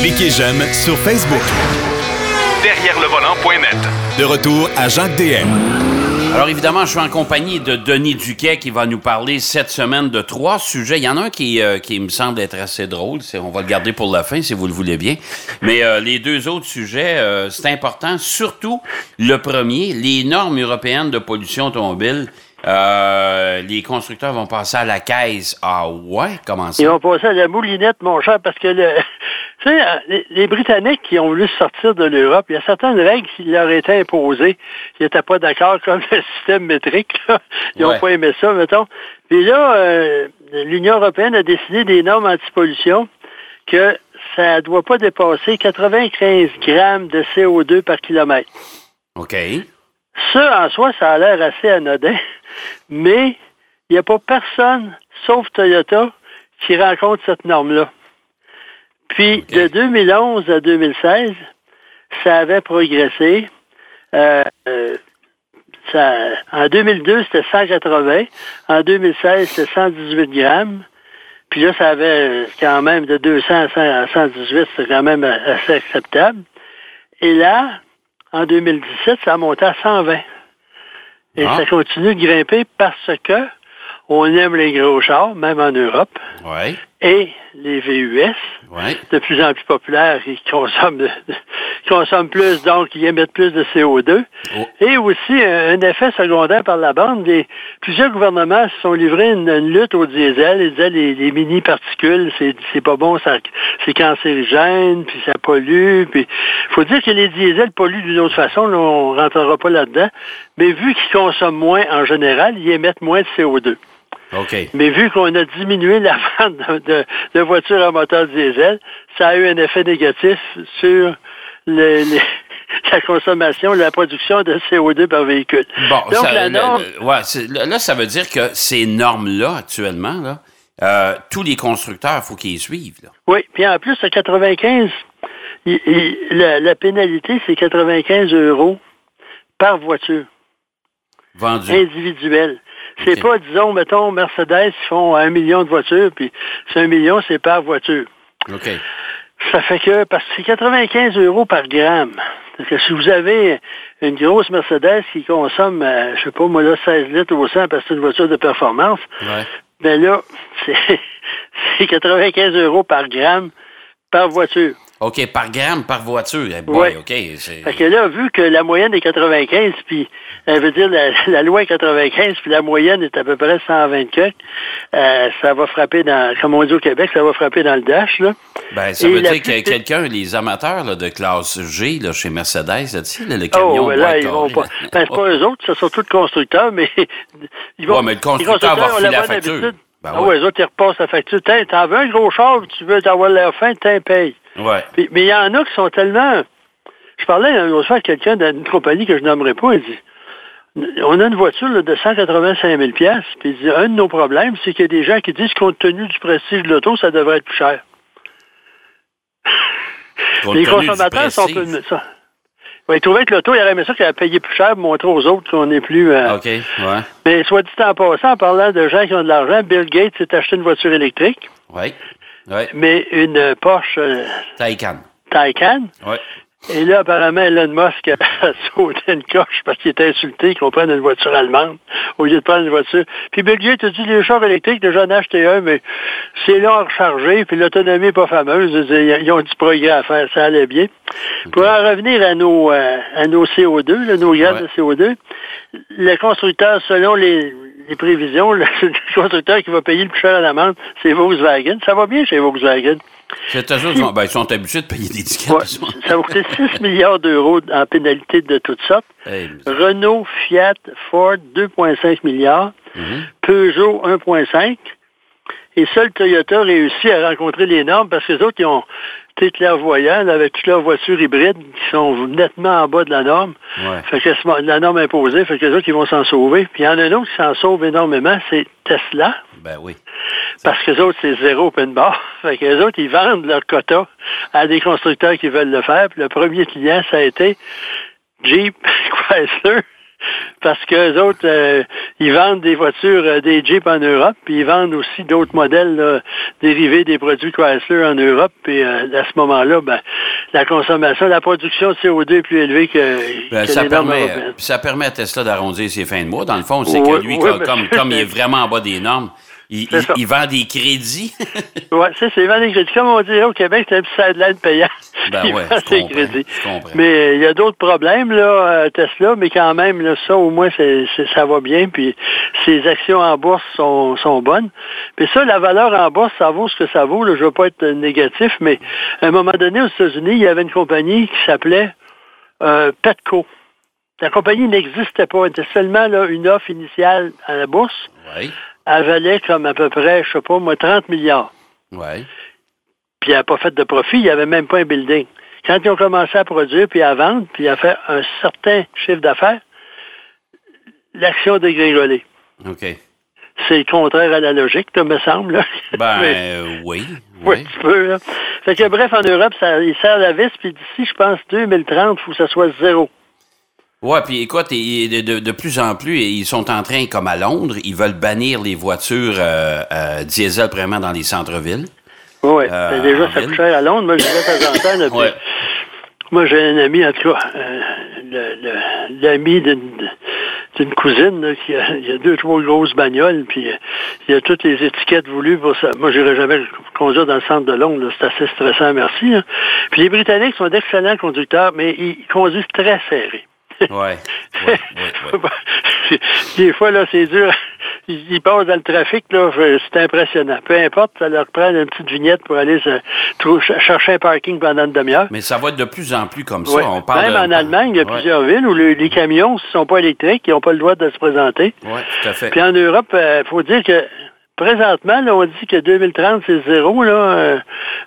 Cliquez j'aime sur Facebook. Derrière le volant.net. De retour à Jacques DM. Alors évidemment, je suis en compagnie de Denis Duquet qui va nous parler cette semaine de trois sujets. Il y en a un qui, euh, qui me semble être assez drôle. C'est- On va le garder pour la fin si vous le voulez bien. Mais euh, les deux autres sujets, euh, c'est important. Surtout le premier, les normes européennes de pollution automobile. Euh, les constructeurs vont passer à la caisse. Ah ouais, comment ça? Ils vont passer à la moulinette, mon cher, parce que le, tu sais, euh, les, les Britanniques qui ont voulu sortir de l'Europe, il y a certaines règles qui leur étaient imposées. Ils n'étaient pas d'accord, comme le système métrique. là. Ils n'ont Ouais. pas aimé ça, mettons. Puis là, euh, l'Union européenne a décidé des normes anti-pollution que ça ne doit pas dépasser 95 grammes de CO2 par kilomètre. OK. Ça, en soi, ça a l'air assez anodin, mais il n'y a pas personne, sauf Toyota, qui rencontre cette norme-là. Puis, de 2011 à 2016, ça avait progressé. Euh, euh, ça, en 2002, c'était 180. En 2016, c'était 118 grammes. Puis là, ça avait euh, quand même de 200 à 100 à 118, c'est quand même euh, assez acceptable. Et là, en 2017, ça a monté à 120. Et Ah. ça continue de grimper parce que on aime les gros chars, même en Europe, Ouais. Et les VUS, Ouais. de plus en plus populaires, ils consomment, de- ils consomment plus, donc ils émettent plus de CO2. Oh. Et aussi, un, un effet secondaire par la bande, plusieurs gouvernements se sont livrés une, une lutte au diesel. Ils disaient les, les mini-particules, c'est, c'est pas bon, ça, c'est cancérigène, puis ça pollue. Puis faut dire que les diesels polluent d'une autre façon, là, on rentrera pas là-dedans. Mais vu qu'ils consomment moins en général, ils émettent moins de CO2. Mais vu qu'on a diminué la vente de, de- de voitures à moteur diesel, ça a eu un effet négatif sur les- la consommation, la production de CO2 par véhicule. Bon, Donc, ça, la norme, le- ouais, là, ça veut dire que ces normes-là, actuellement, là, euh, tous les constructeurs, il faut qu'ils suivent. Là. oui, puis en plus, à 95, il- il- la, la pénalité, c'est 95 euros par voiture individuelle. C'est Ok. pas, disons, mettons, Mercedes, ils font un million de voitures, puis c'est un million, c'est par voiture. OK. Ça fait que, parce que c'est 95 euros par gramme. Parce que si vous avez une grosse Mercedes qui consomme, euh, je sais pas, moi là, 16 litres au 100 parce que c'est une voiture de performance, Ouais. ben là, c'est 95 euros par gramme par voiture. OK, par gramme, par voiture. Eh boy, Ouais. OK. Fait que là, vu que la moyenne est 95, puis elle veut dire la, la loi est 95, puis la moyenne est à peu près 120 quelques, euh, ça va frapper dans, comme on dit au Québec, ça va frapper dans le dash, là. Ben, ça Et veut la dire que quelqu'un, les amateurs là, de classe G là, chez Mercedes, là, là, le camion. Oh, ben là, ils vont pas. Ben, c'est pas eux autres, c'est surtout le constructeur, mais ils vont. Ouais, mais le constructeur va constructeurs refiler la bonne facture. Ben ah ouais. ouais, les autres, ils repassent la facture. T'en veux un gros char, tu veux avoir l'air fin, t'en payes. Ouais. Puis- mais il y en a qui sont tellement. Je parlais une autre fois à quelqu'un d'une compagnie que je nommerai pas, il dit On a une voiture là, de 185 000 puis il dit Un de nos problèmes, c'est qu'il y a des gens qui disent compte tenu du prestige de l'auto, ça devrait être plus cher. Les consommateurs sont peu. Ça. Ouais, ils trouvaient que l'auto, il aurait aimé ça qu'il avait payé plus cher pour montrer aux autres qu'on n'est plus. euh, OK, ouais. Mais soit dit en passant, en parlant de gens qui ont de l'argent, Bill Gates s'est acheté une voiture électrique, Ouais. Ouais. mais une Porsche euh, Taycan. Taycan? Ouais. Et là, apparemment, Elon Musk a sauté une coche parce qu'il était insulté qu'on prenne une voiture allemande au lieu de prendre une voiture. Puis Gates a dit, les chars électriques, déjà ai acheté un, mais c'est long à recharger, puis l'autonomie n'est pas fameuse. Ils ont du progrès à faire, ça allait bien. Pour en revenir à nos, euh, à nos CO2, là, nos gaz Ouais. de CO2, le constructeur, selon les, les prévisions, le, constructeur qui va payer le plus cher à l'amende, c'est Volkswagen. Ça va bien chez Volkswagen. C'est autres, ils sont- ben, ils sont habitués de payer des tickets. Ouais, ça va coûter 6 milliards d'euros en pénalité de toutes sortes. Hey, Renault, Fiat, Ford, 2,5 milliards. mhm. Peugeot, 1,5. Et seul Toyota réussit à rencontrer les normes parce que les autres, ils ont été clairvoyants avec toutes leurs voitures hybrides qui sont nettement en bas de la norme. Ouais. Fait que la norme imposée, fait que les autres, ils vont s'en sauver. Puis il y en a un autre qui s'en sauve énormément, c'est Tesla. Ben oui. Parce que les autres, c'est zéro open bar. Fait que les autres, ils vendent leur quota à des constructeurs qui veulent le faire. Puis le premier client, ça a été Jeep, Chrysler parce que les autres, euh, ils vendent des voitures, euh, des Jeep en Europe, puis ils vendent aussi d'autres modèles là, dérivés des produits Chrysler en Europe. Puis euh, à ce moment-là, ben, la consommation, la production de CO2 est plus élevée que, Ben, que ça, les normes permet, européennes. ça permet à Tesla d'arrondir ses fins de mois. Dans le fond, c'est Oui, que lui, oui, comme, mais- comme, comme il est vraiment en bas des normes, il, il- ça. il vend des crédits. Oui, c'est c'est vend des crédits. Comme on dirait au Québec, c'est un petit sideline payant. Ben Il ouais, vend crédits. Mais euh, il y a d'autres problèmes, là, euh, Tesla, mais quand même, là, ça, au moins, ça va bien, puis ses actions en bourse sont, sont bonnes. Puis ça, la valeur en bourse, ça vaut ce que ça vaut. Là. Je veux pas être négatif, mais à un moment donné, aux États-Unis, il y avait une compagnie qui s'appelait euh, Petco. La compagnie n'existait pas. Elle était seulement là, une offre initiale à la bourse. oui, Elle valait comme à peu près, je sais pas, moi, 30 milliards oui. puis elle n'a pas fait de profit, il n'y avait même pas un building. Quand ils ont commencé à produire puis à vendre, puis à faire un certain chiffre d'affaires, l'action a dégringolé. OK. C'est contraire à la logique, ça me semble. là. Ben, Mais- oui. oui, peux. Là. Fait que bref, en Europe, ça, il sert la vis, puis d'ici, je pense, 2030, il faut que ça soit zéro. Ouais, puis écoute, de, de- de plus en plus, ils sont en train, comme à Londres, ils veulent bannir les voitures euh, euh, diesel vraiment dans les centres-villes. Oui, Euh, mais déjà, ça coûte cher à Londres. Moi, je vais de Ouais. Moi, j'ai un ami, en tout cas, l'ami d'une cousine là, qui a, il a deux, trois grosses bagnoles, puis il a toutes les étiquettes voulues pour ça. Moi, j'irai jamais conduire dans le centre de Londres. C'est assez stressant, merci. hein. Puis les Britanniques sont d'excellents conducteurs, mais ils conduisent très serré. Ouais. ouais, ouais, ouais. Des fois, là, c'est dur. Ils passent dans le trafic, là, c'est impressionnant. Peu importe, ça leur prend une petite vignette pour aller se chercher un parking pendant une demi-heure. Mais ça va être de plus en plus comme ça. Ouais. On parle Même de- en Allemagne, il y a plusieurs villes où le- les camions, ne sont pas électriques, ils n'ont pas le droit de se présenter. Oui, tout à fait. Puis en Europe, il faut dire que présentement, là, on dit que 2030, c'est zéro là, euh,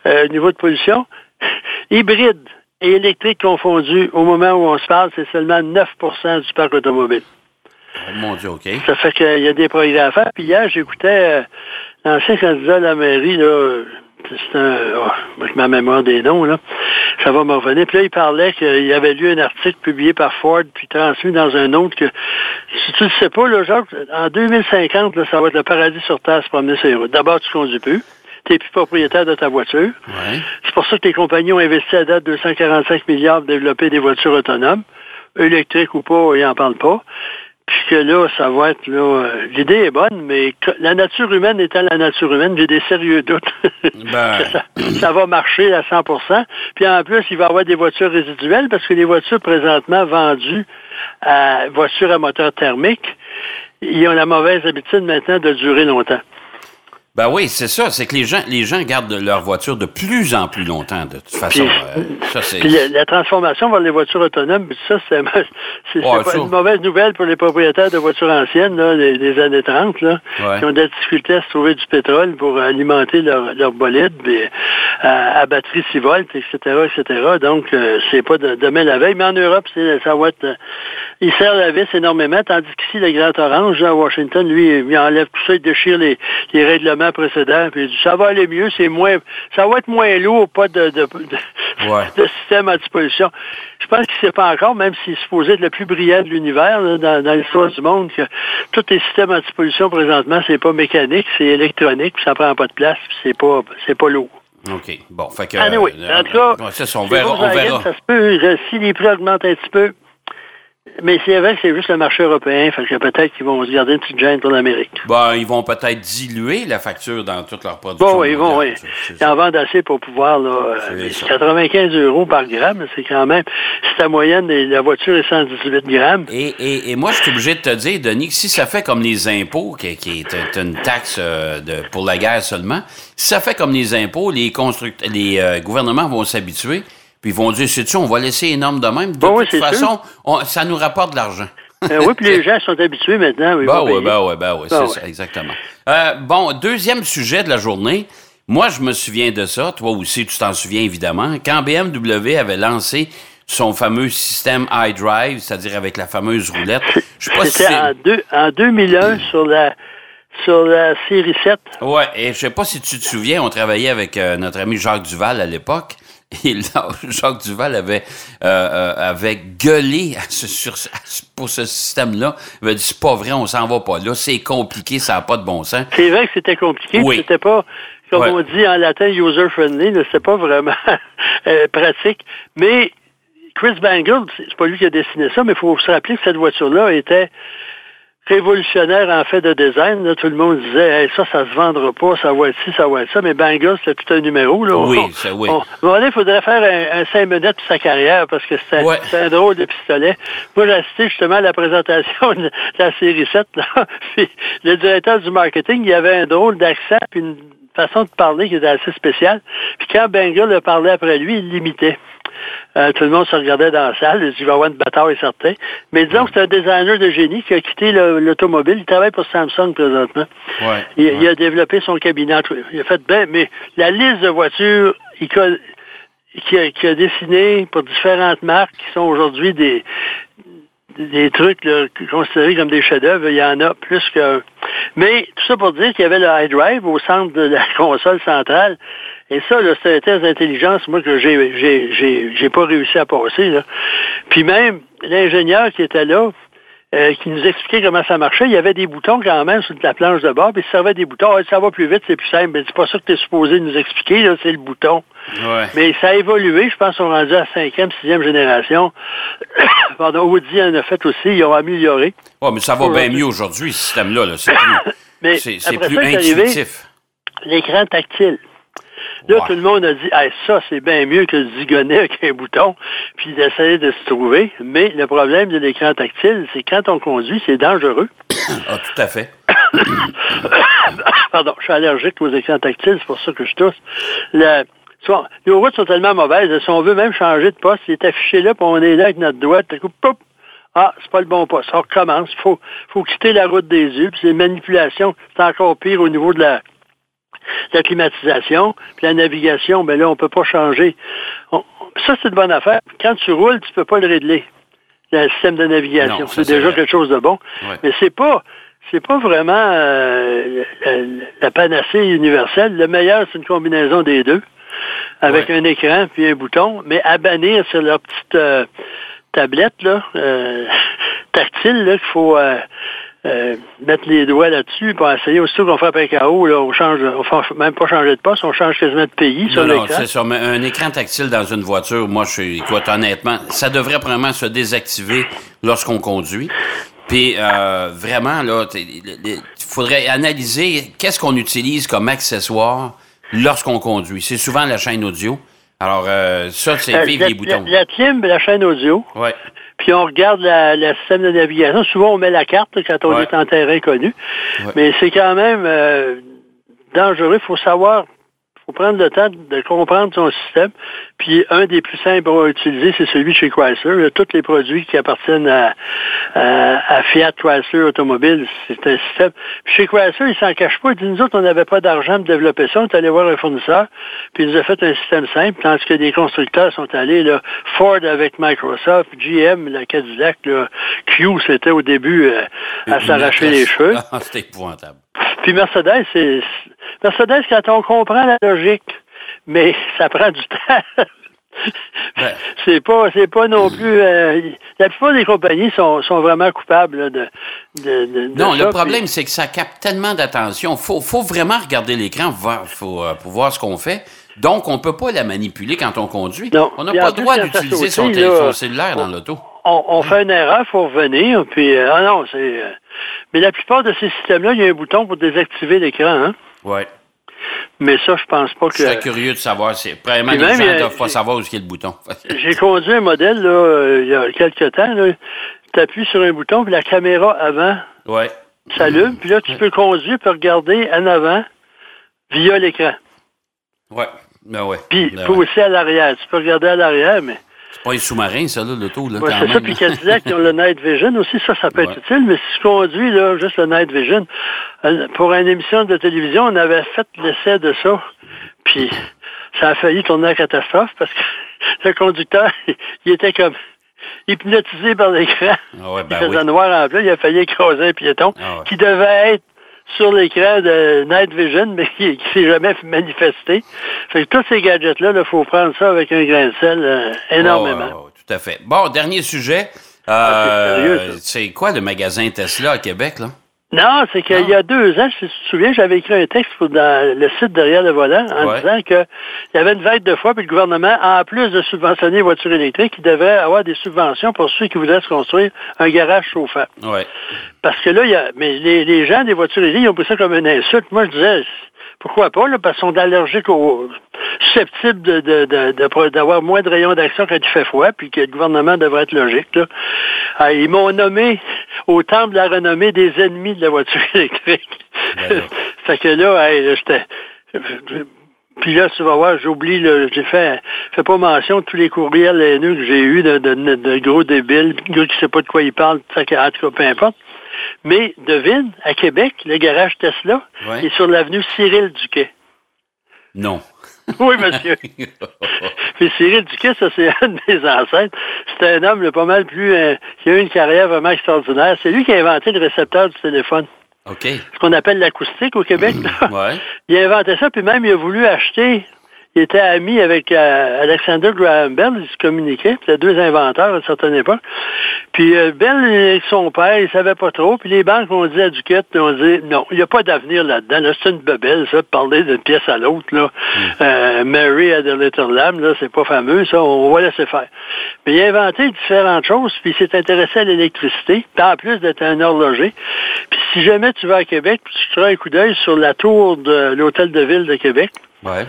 euh, niveau de pollution. Hybride et électrique confondus, au moment où on se parle, c'est seulement 9% du parc automobile. Oh, Mon Dieu, OK. Ça fait qu'il y a des progrès à faire. Puis hier, j'écoutais euh, l'ancien candidat à la mairie, là, c'est un, oh, avec ma mémoire des noms, là, ça va me revenir. Puis là, il parlait qu'il y avait lu un article publié par Ford, puis transmis dans un autre que, si tu ne sais pas, là, Jacques, en 2050, là, ça va être le paradis sur Terre se promener sur les routes. D'abord, tu conduis plus. Tu n'es plus propriétaire de ta voiture. Ouais. C'est pour ça que les compagnies ont investi à date 245 milliards pour développer des voitures autonomes, électriques ou pas, ils n'en parlent pas. Puis que là, ça va être là. euh, L'idée est bonne, mais la nature humaine étant la nature humaine, j'ai des sérieux doutes Ben. que ça, ça va marcher à 100% Puis en plus, il va y avoir des voitures résiduelles parce que les voitures présentement vendues à voitures à moteur thermique, ils ont la mauvaise habitude maintenant de durer longtemps. Ben oui, c'est ça. C'est que les gens, les gens gardent leur voiture de plus en plus longtemps, de toute façon. Puis- Euh, ça, c'est. Puis la, la transformation vers les voitures autonomes, ça, c'est Ouais, une mauvaise nouvelle pour les propriétaires de voitures anciennes là, des, des années 30, là, Ouais. qui ont des difficultés à se trouver du pétrole pour alimenter leur, leur bolide puis, à, à batterie 6 volts, etc., etc. Donc, euh, c'est pas de, demain la veille. Mais en Europe, ça va être... euh, il serre la vis énormément, tandis qu'ici, le Grand Orange, à Washington, lui, il enlève tout ça, il déchire les, les règlements précédents, puis il dit, ça va aller mieux, c'est moins... Ça va être moins lourd, pas de... de, de- Ouais. de système anti-pollution. Je pense qu'il ne sait pas encore, même s'il est supposé être le plus brillant de l'univers là, dans, dans l'histoire du monde, que tous les systèmes anti-pollution présentement, c'est pas mécanique, c'est électronique, puis ça prend pas de place, puis c'est pas c'est pas lourd. OK. Bon, fait que. Euh, en tout cas, ça, on verra. On verra. Ça se peut, euh, si les prix augmentent un petit peu, mais c'est vrai que c'est juste le marché européen, fait que peut-être qu'ils vont se garder une petite gêne pour l'Amérique. Ben, ils vont peut-être diluer la facture dans toute leur production. Bon, oui, ils vont, oui. C'est- c'est Ils en vendent assez pour pouvoir, là, euh, C'est ça. 95 euros par gramme, c'est quand même, si ta moyenne, de la voiture est 118 grammes, Et, et, et moi, je suis obligé de te dire, Denis, que si ça fait comme les impôts, qui, qui est une taxe euh, de, pour la guerre seulement, si ça fait comme les impôts, les, les euh, gouvernements vont s'habituer, puis ils vont dire, sais-tu, on va laisser les normes de même. De Bon, oui, toute façon, on- ça nous rapporte de l'argent. Euh, oui, puis les gens sont habitués maintenant. ils Ben oui, ben oui, ben oui, c'est ça, exactement. Euh, bon, deuxième sujet de la journée. Moi, je me souviens de ça. Toi aussi, tu t'en souviens évidemment. Quand BMW avait lancé son fameux système iDrive, c'est-à-dire avec la fameuse roulette. Je sais pas si C'était en, deux- en 2001 sur la, sur la série 7. Ouais, et je sais pas si tu te souviens, on travaillait avec euh, notre ami Jacques Duval à l'époque. Et là, Jacques Duval avait, euh, euh, avait gueulé à ce- sur, à pour ce système-là. Il avait dit, c'est pas vrai, on s'en va pas là, c'est compliqué, ça n'a pas de bon sens. C'est vrai que c'était compliqué. Oui. C'était pas, comme Ouais. on dit en latin, user-friendly. C'était pas vraiment euh, pratique. Mais Chris Bangle, c'est c'est pas lui qui a dessiné ça, mais il faut se rappeler que cette voiture-là était révolutionnaire en fait de design. là. Tout le monde disait Hey, ça, ça se vendra pas, ça va être ci, ça va être ça. Mais Bangle, c'était tout un numéro. Là. Oui, ça, oui. on- il faudrait faire un, un cinq minutes pour sa carrière parce que Ouais. c'était un drôle de pistolet. Moi, j'ai assisté justement à la présentation de la série 7. Là. Puis, le directeur du marketing, il avait un drôle d'accent puis une façon de parler qui était assez spéciale. Puis quand Bengal le parlait après lui, il l'imitait. Euh, tout le monde se regardait dans la salle. Il dit, va avoir une bataille certain. Mais disons que c'est un designer de génie qui a quitté le- l'automobile. Il travaille pour Samsung présentement. Ouais, Il, ouais. il a développé son cabinet. Il a fait bien, mais la liste de voitures il colle- qu'il a, qu'il a dessiné pour différentes marques qui sont aujourd'hui des, des trucs là, considérés comme des chefs-d'œuvre, il y en a plus que. Mais tout ça pour dire qu'il y avait le iDrive au centre de la console centrale. Et ça, c'était un test d'intelligence, moi, que j'ai, j'ai, j'ai, j'ai pas réussi à passer, là. Puis même, l'ingénieur qui était là, euh, qui nous expliquait comment ça marchait. Il y avait des boutons quand même sur la planche de bord, puis il servait des boutons. Ah, ça va plus vite, c'est plus simple. Mais c'est pas ça que tu es supposé nous expliquer, là, c'est le bouton. Ouais. Mais ça a évolué, je pense qu'on est rendu à cinquième, sixième génération. Pardon, Audi en a fait aussi, ils ont amélioré. Ouais, mais ça va bien mieux aujourd'hui, ce système-là. Là. C'est plus, Mais c'est, c'est après plus ça, c'est arrivé intuitif. l'écran tactile. Là, Ouais. tout le monde a dit, ah, ça, c'est bien mieux que de zigonner avec un bouton, puis d'essayer de se trouver. Mais le problème de l'écran tactile, c'est quand on conduit, c'est dangereux. Ah, tout à fait. Pardon, je suis allergique aux écrans tactiles, c'est pour ça que je tousse. Le, nos routes sont tellement mauvaises, si on veut même changer de poste, il est affiché là, puis on est là avec notre doigt, tout coup, poup, ah, c'est pas le bon poste. On recommence. Il faut, faut quitter la route des yeux. Puis les manipulations, c'est encore pire au niveau de la, la climatisation. Puis la navigation, ben là, on peut pas changer. On- ça, c'est une bonne affaire. Quand tu roules, tu peux pas le régler. Le système de navigation. C'est c'est déjà vrai. quelque chose de bon. Ouais. Mais c'est pas c'est pas vraiment euh, la, la panacée universelle. Le meilleur, c'est une combinaison des deux, avec Ouais. un écran puis un bouton, mais à bannir sur leur petite euh, tablette là, euh, tactile, là, qu'il faut euh, mettre les doigts là-dessus pour essayer. Aussitôt qu'on frappe un KO, là, on change, on fait même pas changer de poste, on change quasiment de pays sur Non, non, c'est ça. Mais un écran tactile dans une voiture, moi, je suis, écoute, honnêtement, ça devrait vraiment se désactiver lorsqu'on conduit. Puis, euh, vraiment, là, il faudrait analyser qu'est-ce qu'on utilise comme accessoire lorsqu'on conduit. C'est souvent la chaîne audio. Alors, euh, ça, c'est Euh, vive la, les boutons. la, la clim, la chaîne audio, Ouais. Puis on regarde la- le système de navigation. Souvent, on met la carte quand on Ouais. est en terrain connu. Ouais. Mais c'est quand même euh, dangereux. Il faut savoir, faut prendre le temps de comprendre son système. Puis un des plus simples à utiliser, c'est celui de chez Chrysler. Il y a tous les produits qui appartiennent à, à- à Fiat Chrysler Automobile, c'est un système. Puis chez Chrysler, ils s'en cachent pas. Ils disent, nous autres, on n'avait pas d'argent pour développer ça. On est allé voir un fournisseur, puis ils nous a fait un système simple, tandis que des constructeurs sont allés, là, Ford avec Microsoft, GM, la Cadillac, là, Q, c'était au début euh, à s'arracher les cheveux. Ah, c'était épouvantable. Puis Mercedes, c'est Mercedes quand on comprend la logique, mais ça prend du temps. Ben. c'est pas c'est pas non plus euh, la plupart des compagnies sont, sont vraiment coupables là, de, de, de- Non, ça, le problème, puis- c'est que ça capte tellement d'attention. Faut, faut vraiment regarder l'écran pour voir, faut, euh, pour voir ce qu'on fait. Donc, on peut pas la manipuler quand on conduit. Non. On n'a pas le droit d'utiliser son, aussi, tél- là, son cellulaire dans l'auto. On, on fait une erreur, il faut revenir, puis euh, ah non, c'est euh, mais la plupart de ces systèmes-là, il y a un bouton pour désactiver l'écran, hein. Ouais. Mais ça, je pense pas Je serais que. curieux de savoir. C'est, premièrement, les gens il y a- ne doivent pas savoir où est le bouton. J'ai conduit un modèle là, euh, il y a quelques temps. Tu appuies sur un bouton, puis la caméra avant ouais. s'allume, puis là, tu peux conduire puis regarder en avant via l'écran. Ouais. Ben ouais. Puis, Ben ouais. aussi à l'arrière. Tu peux regarder à l'arrière, mais C'est pas un sous-marin, ça, là, l'auto, là, ouais, quand c'est même. ça. Puis. Cadillac, ils ont le Night Vision aussi. Ça, ça peut être utile. Mais si tu conduis, là, juste le Night Vision, pour une émission de télévision, on avait fait l'essai de ça. Puis, ça a failli tourner à catastrophe parce que le conducteur, il était comme hypnotisé par l'écran. Ah ouais, Il ben faisait oui. noir en plein, il a failli écraser un piéton Ah qui devait être sur l'écran de Night Vision, mais qui ne s'est jamais manifesté. Fait que tous ces gadgets-là, il faut prendre ça avec un grain de sel euh, énormément. Oh, tout à fait. Bon, dernier sujet. Ah, Euh, ça. c'est quoi le magasin Tesla à Québec, là? Non, c'est qu'il y a deux ans, je me souviens, j'avais écrit un texte pour dans le site derrière le volant en Ouais. disant qu'il y avait une vague de fois, puis le gouvernement, en plus de subventionner les voitures électriques, il devrait avoir des subventions pour ceux qui voudraient se construire un garage chauffant. Ouais. Parce que là, il y a, mais les, les gens des voitures électriques, ils ont pris ça comme une insulte. Moi, je disais, pourquoi pas, là, parce qu'ils sont allergiques aux, susceptibles de, de, de- de pro- d'avoir moins de rayons d'action quand il fait froid, puis que le gouvernement devrait être logique, là. Ah, ils m'ont nommé au temple de la renommée des ennemis de la voiture électrique. Ben fait que là, hey, j'étais, puis là, tu vas voir, j'oublie, j'ai fait, fait pas mention de tous les courriels haineux que j'ai eus de, de, de gros débiles, de gars qui ne savent pas de quoi ils parlent, fait que, en tout cas, peu importe. Mais devine, à Québec, le garage Tesla Ouais. est sur l'avenue Cyril Duquet. Non. Oui, monsieur. Puis Cyril Duquet, ça, c'est un de mes ancêtres. C'était un homme pas mal plus... euh, qui a eu une carrière vraiment extraordinaire. C'est lui qui a inventé le récepteur du téléphone. OK. Ce qu'on appelle l'acoustique au Québec. là. Ouais. Il a inventé ça, puis même il a voulu acheter. Il était ami avec euh, Alexander Graham Bell, ils se communiquaient, c'était deux inventeurs à une certaine époque. Puis euh, Bell, avec son père, il savait pas trop, puis les banques ont dit à Duquette, ils ont dit, non, il n'y a pas d'avenir là-dedans, là, c'est une bebelle, ça, de parler d'une pièce à l'autre, là. Euh, Mary had a little lamb, là, c'est pas fameux, ça, on va laisser faire. Mais il a inventé différentes choses, puis il s'est intéressé à l'électricité, puis en plus d'être un horloger. Puis si jamais tu vas à Québec, tu feras un coup d'œil sur la tour de l'hôtel de ville de Québec, Ouais.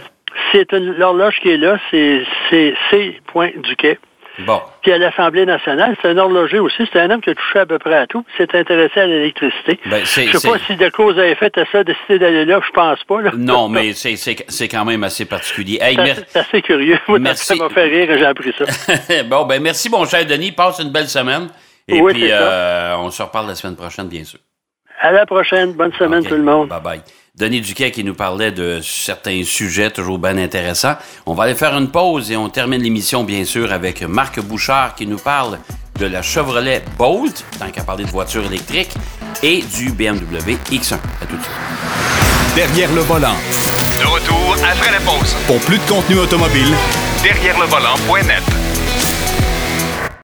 C'est une- l'horloge qui est là, c'est C. Duquet. Bon. Puis à l'Assemblée nationale, c'est un horloger aussi. C'est un homme qui a touché à peu près à tout. Il s'est intéressé à l'électricité. Ben, je sais pas si de cause à effet, t'as ça décidé d'aller là, je pense pas. Là. Non, mais c'est, c'est, c'est quand même assez particulier. Hey, C'est mer- assez, c'est assez curieux. Merci. ça m'a fait rire j'ai appris ça. bon, ben merci, mon cher Denis. Passe une belle semaine. Et Oui, puis, euh, on se reparle la semaine prochaine, bien sûr. À la prochaine. Bonne semaine, tout le monde. Bye bye. Denis Duquet qui nous parlait de certains sujets toujours bien intéressants. On va aller faire une pause et on termine l'émission, bien sûr, avec Marc Bouchard qui nous parle de la Chevrolet Bolt, tant qu'à parler de voiture électrique, et du BMW X1. À tout de suite. Derrière le volant. De retour après la pause. Pour plus de contenu automobile, Derrière le volant.net.